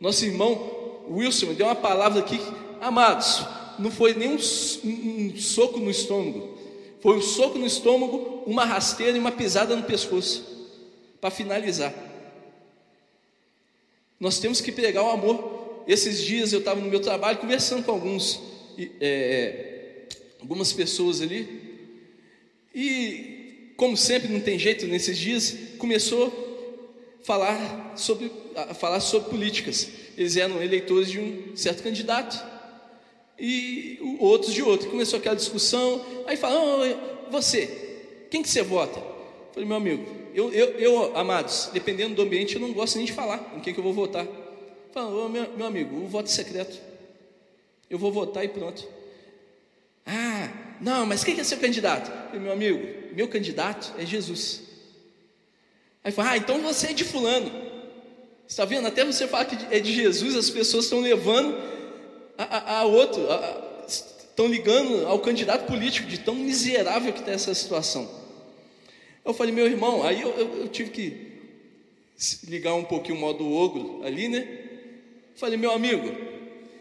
Nosso irmão Wilson deu uma palavra aqui, amados, não foi nem um, um, um soco no estômago, foi um soco no estômago, uma rasteira e uma pisada no pescoço, para finalizar. Nós temos que pregar o amor. Esses dias eu estava no meu trabalho conversando com alguns, é, algumas pessoas ali, e como sempre não tem jeito nesses dias, começou falar sobre, falar sobre políticas. Eles eram eleitores de um certo candidato e outros de outro. Começou aquela discussão, aí falaram, oh, você, quem que você vota? Eu falei, meu amigo, eu, eu, eu, amados, dependendo do ambiente, eu não gosto nem de falar em quem que eu vou votar. Fala, meu, meu amigo, o voto é secreto. Eu vou votar e pronto. Ah, não, mas quem que é seu candidato? Falei, meu amigo, meu candidato é Jesus. Aí fala, ah, então você é de fulano. Está vendo? Até você falar que é de Jesus, as pessoas estão levando a, a, outro, estão ligando ao candidato político, de tão miserável que está essa situação. Eu falei, meu irmão, aí eu, eu, eu tive que ligar um pouquinho o modo ogro ali, né? Falei, meu amigo,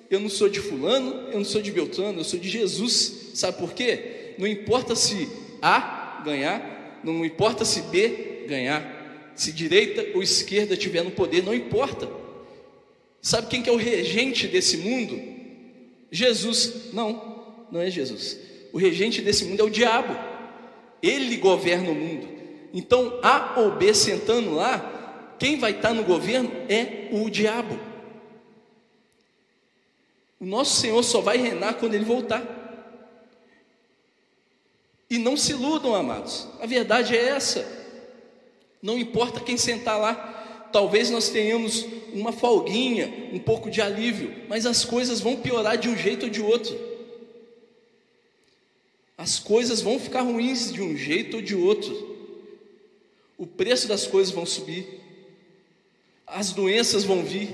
eu não sou de fulano, eu não sou de Beltrano, eu sou de Jesus. Sabe por quê? Não importa se A ganhar, não importa se B ganhar. se direita ou esquerda tiver no poder, não importa. Sabe quem que é o regente desse mundo? Jesus. Não, não é Jesus. O regente desse mundo é o diabo. Ele governa o mundo. Então, A ou B sentando lá, quem vai estar no governo é o diabo. O nosso Senhor só vai reinar quando ele voltar. E não se iludam, amados. A verdade é essa. Não importa quem sentar lá, talvez nós tenhamos uma folguinha, um pouco de alívio, mas as coisas vão piorar de um jeito ou de outro. As coisas vão ficar ruins de um jeito ou de outro. O preço das coisas vão subir. As doenças vão vir.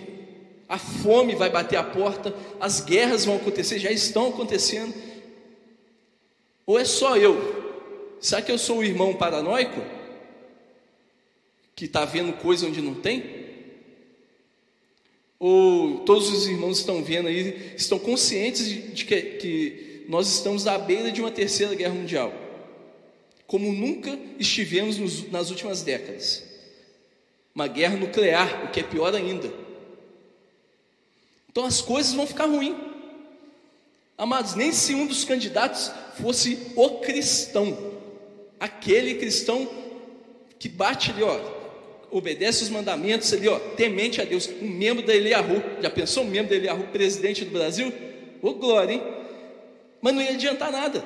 A fome vai bater a porta, as guerras vão acontecer, já estão acontecendo. Ou é só eu? Será que eu sou o irmão paranoico? Que está vendo coisa onde não tem? Ou todos os irmãos estão vendo aí, estão conscientes de, que, que nós estamos à beira de uma terceira guerra mundial, como nunca estivemos nos, nas últimas décadas. Uma guerra nuclear, o que é pior ainda. Então as coisas vão ficar ruins. Amados, nem se um dos candidatos fosse o cristão, aquele cristão que bate ali, ó, obedece os mandamentos ali, ó, temente a Deus, um membro da Eliahu, já pensou um membro da Eliahu, presidente do Brasil? Ô glória, hein? Mas não ia adiantar nada,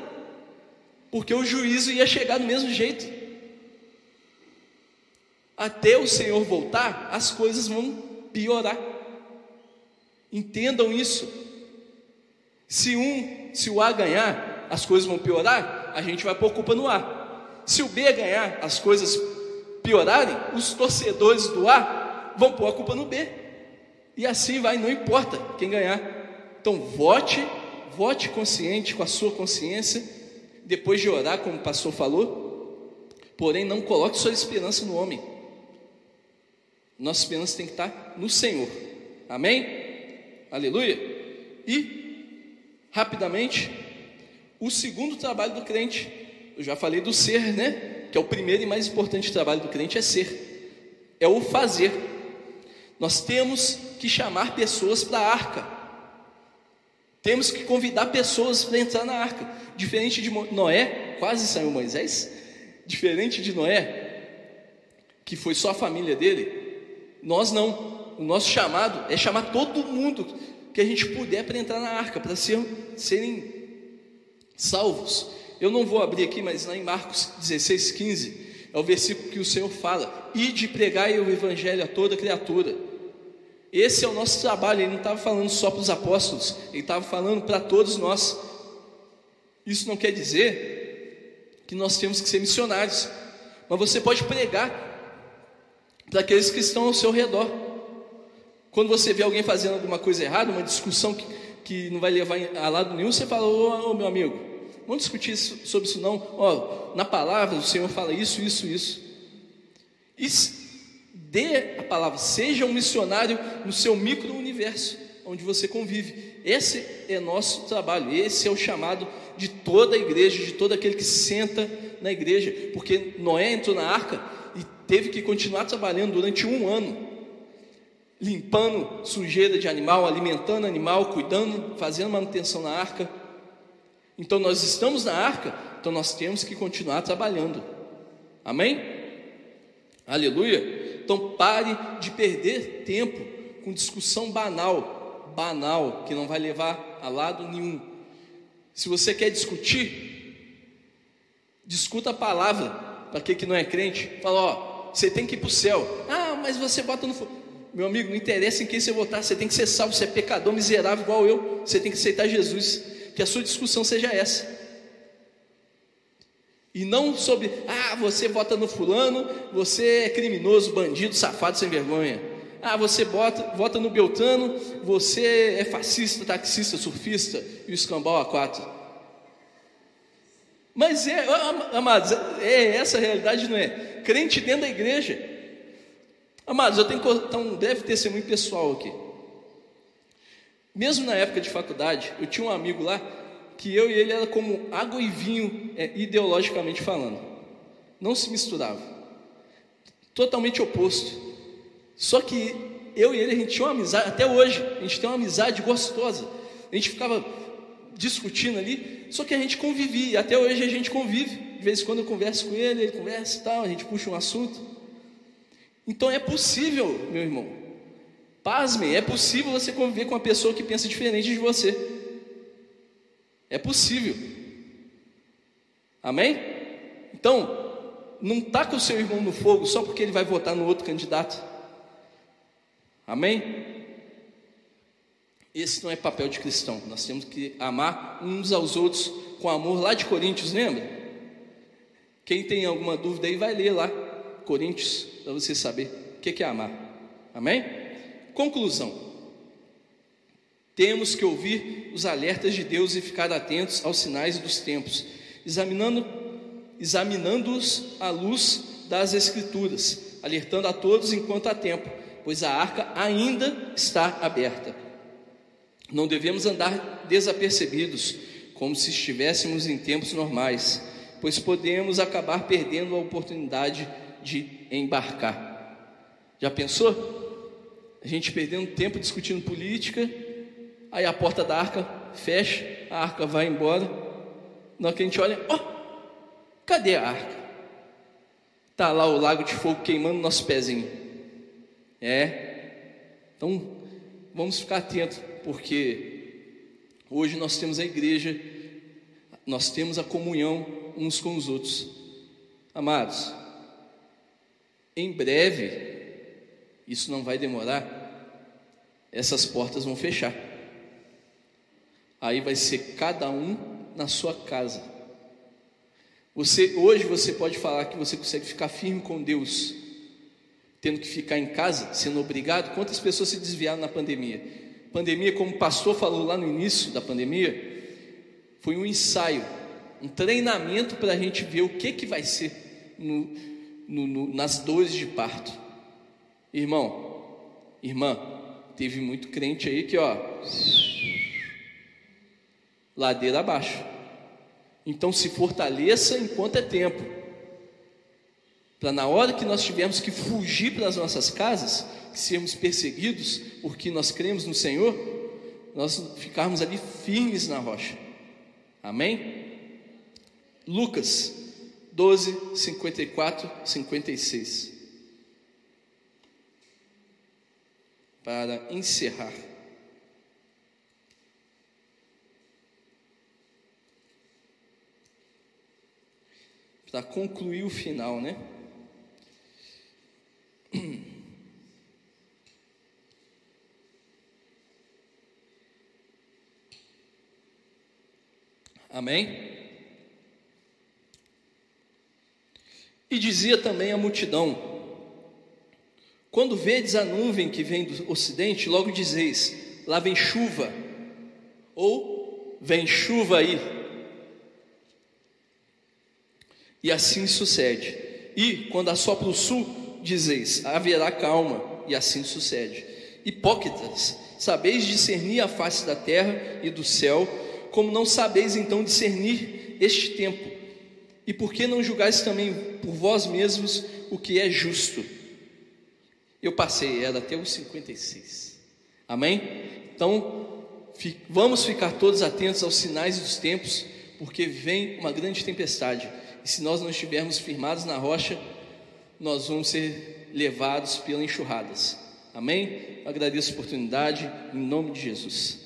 porque o juízo ia chegar do mesmo jeito. Até o Senhor voltar, as coisas vão piorar. Entendam isso. Se um, se o A ganhar, as coisas vão piorar, a gente vai pôr culpa no A. Se o B ganhar, as coisas piorarem, os torcedores do A vão pôr a culpa no B. E assim vai, não importa quem ganhar. Então vote, vote consciente com a sua consciência, depois de orar, como o pastor falou. Porém, não coloque sua esperança no homem. Nossa esperança tem que estar no Senhor. Amém? Aleluia. E rapidamente, o segundo trabalho do crente. Eu já falei do ser, né? Que é o primeiro e mais importante trabalho do crente é ser. É o fazer. Nós temos que chamar pessoas para a arca. Temos que convidar pessoas para entrar na arca. Diferente de Noé, quase saiu Moisés. Diferente de Noé, que foi só a família dele, nós não. O nosso chamado é chamar todo mundo que a gente puder para entrar na arca, para ser, serem salvos. Eu não vou abrir aqui, mas lá em Marcos 16, 15, é o versículo que o Senhor fala: Ide pregai o evangelho a toda criatura. Esse é o nosso trabalho. Ele não estava falando só para os apóstolos, ele estava falando para todos nós. Isso não quer dizer que nós temos que ser missionários, mas você pode pregar para aqueles que estão ao seu redor. Quando você vê alguém fazendo alguma coisa errada, uma discussão que, que não vai levar a lado nenhum, você fala, ô, ô meu amigo, vamos discutir sobre isso não. Ó, na palavra o Senhor fala isso, isso, isso. E dê a palavra, seja um missionário no seu micro-universo, onde você convive. Esse é nosso trabalho, esse é o chamado de toda a igreja, de todo aquele que senta na igreja, porque Noé entrou na arca e teve que continuar trabalhando durante um ano limpando sujeira de animal, alimentando animal, cuidando, fazendo manutenção na arca. Então nós estamos na arca, então nós temos que continuar trabalhando. Amém? Aleluia. Então pare de perder tempo com discussão banal, banal, que não vai levar a lado nenhum. Se você quer discutir, discuta a palavra. Para quem que não é crente, fala, ó, você tem que ir para o céu. Ah, mas você bota no fogo. Meu amigo, não interessa em quem você votar, você tem que ser salvo, você é pecador miserável igual eu, você tem que aceitar Jesus. Que a sua discussão seja essa. E não sobre, ah, você vota no fulano, você é criminoso, bandido, safado, sem vergonha. Ah, você vota, vota no Beltrano, você é fascista, taxista, surfista e o escambau a quatro. Mas é, amados, é essa a realidade, não é? Crente dentro da igreja Amados, eu tenho que contar um breve testemunho pessoal aqui. Mesmo na época de faculdade, eu tinha um amigo lá que eu e ele era como água e vinho, é, ideologicamente falando. Não se misturava. Totalmente oposto. Só que eu e ele, a gente tinha uma amizade, até hoje, a gente tem uma amizade gostosa. A gente ficava discutindo ali, só que a gente convivia, até hoje a gente convive. De vez em quando eu converso com ele, ele conversa e tal, a gente puxa um assunto. Então é possível, meu irmão. Pasmem, é possível você conviver com uma pessoa que pensa diferente de você. É possível. Amém? Então, não com o seu irmão no fogo só porque ele vai votar no outro candidato. Amém? Esse não é papel de cristão. Nós temos que amar uns aos outros com amor lá de Coríntios, lembra? Quem tem alguma dúvida aí vai ler lá Coríntios para você saber o que é amar. Amém? Conclusão. Temos que ouvir os alertas de Deus e ficar atentos aos sinais dos tempos, examinando examinando-os à luz das escrituras, alertando a todos enquanto há tempo, pois a arca ainda está aberta. Não devemos andar desapercebidos, como se estivéssemos em tempos normais, pois podemos acabar perdendo a oportunidade de embarcar. Já pensou? A gente perdendo tempo discutindo política, aí a porta da arca fecha, a arca vai embora. Na hora que a gente olha, ó, oh, cadê a arca? Tá lá o lago de fogo queimando nosso pezinho. É. Então, vamos ficar atentos, porque hoje nós temos a igreja, nós temos a comunhão uns com os outros. Amados, em breve, isso não vai demorar, essas portas vão fechar. Aí vai ser cada um na sua casa. Você hoje você pode falar que você consegue ficar firme com Deus, tendo que ficar em casa, sendo obrigado. Quantas pessoas se desviaram na pandemia? Pandemia, como o pastor falou lá no início da pandemia, foi um ensaio, um treinamento para a gente ver o que que vai ser no, no, no, nas dores de parto. Irmão, irmã, teve muito crente aí que, ó, ladeira abaixo. Então se fortaleça enquanto é tempo. Para na hora que nós tivermos que fugir para as nossas casas, sermos perseguidos porque nós cremos no Senhor, nós ficarmos ali firmes na rocha. Amém? Lucas 12, 54, 56. Para encerrar. Para concluir o final, né? Amém? E dizia também a multidão: quando vedes a nuvem que vem do ocidente, logo dizeis: lá vem chuva, ou vem chuva aí. E assim sucede. E quando assopra o sul, dizeis: haverá calma, e assim sucede. Hipócritas, sabeis discernir a face da terra e do céu, como não sabeis então discernir este tempo? E por que não julgais também por vós mesmos o que é justo? Eu passei ela até os 56. Amém? Então, vamos ficar todos atentos aos sinais dos tempos, porque vem uma grande tempestade. E se nós não estivermos firmados na rocha, nós vamos ser levados pelas enxurradas. Amém? Eu agradeço a oportunidade, em nome de Jesus.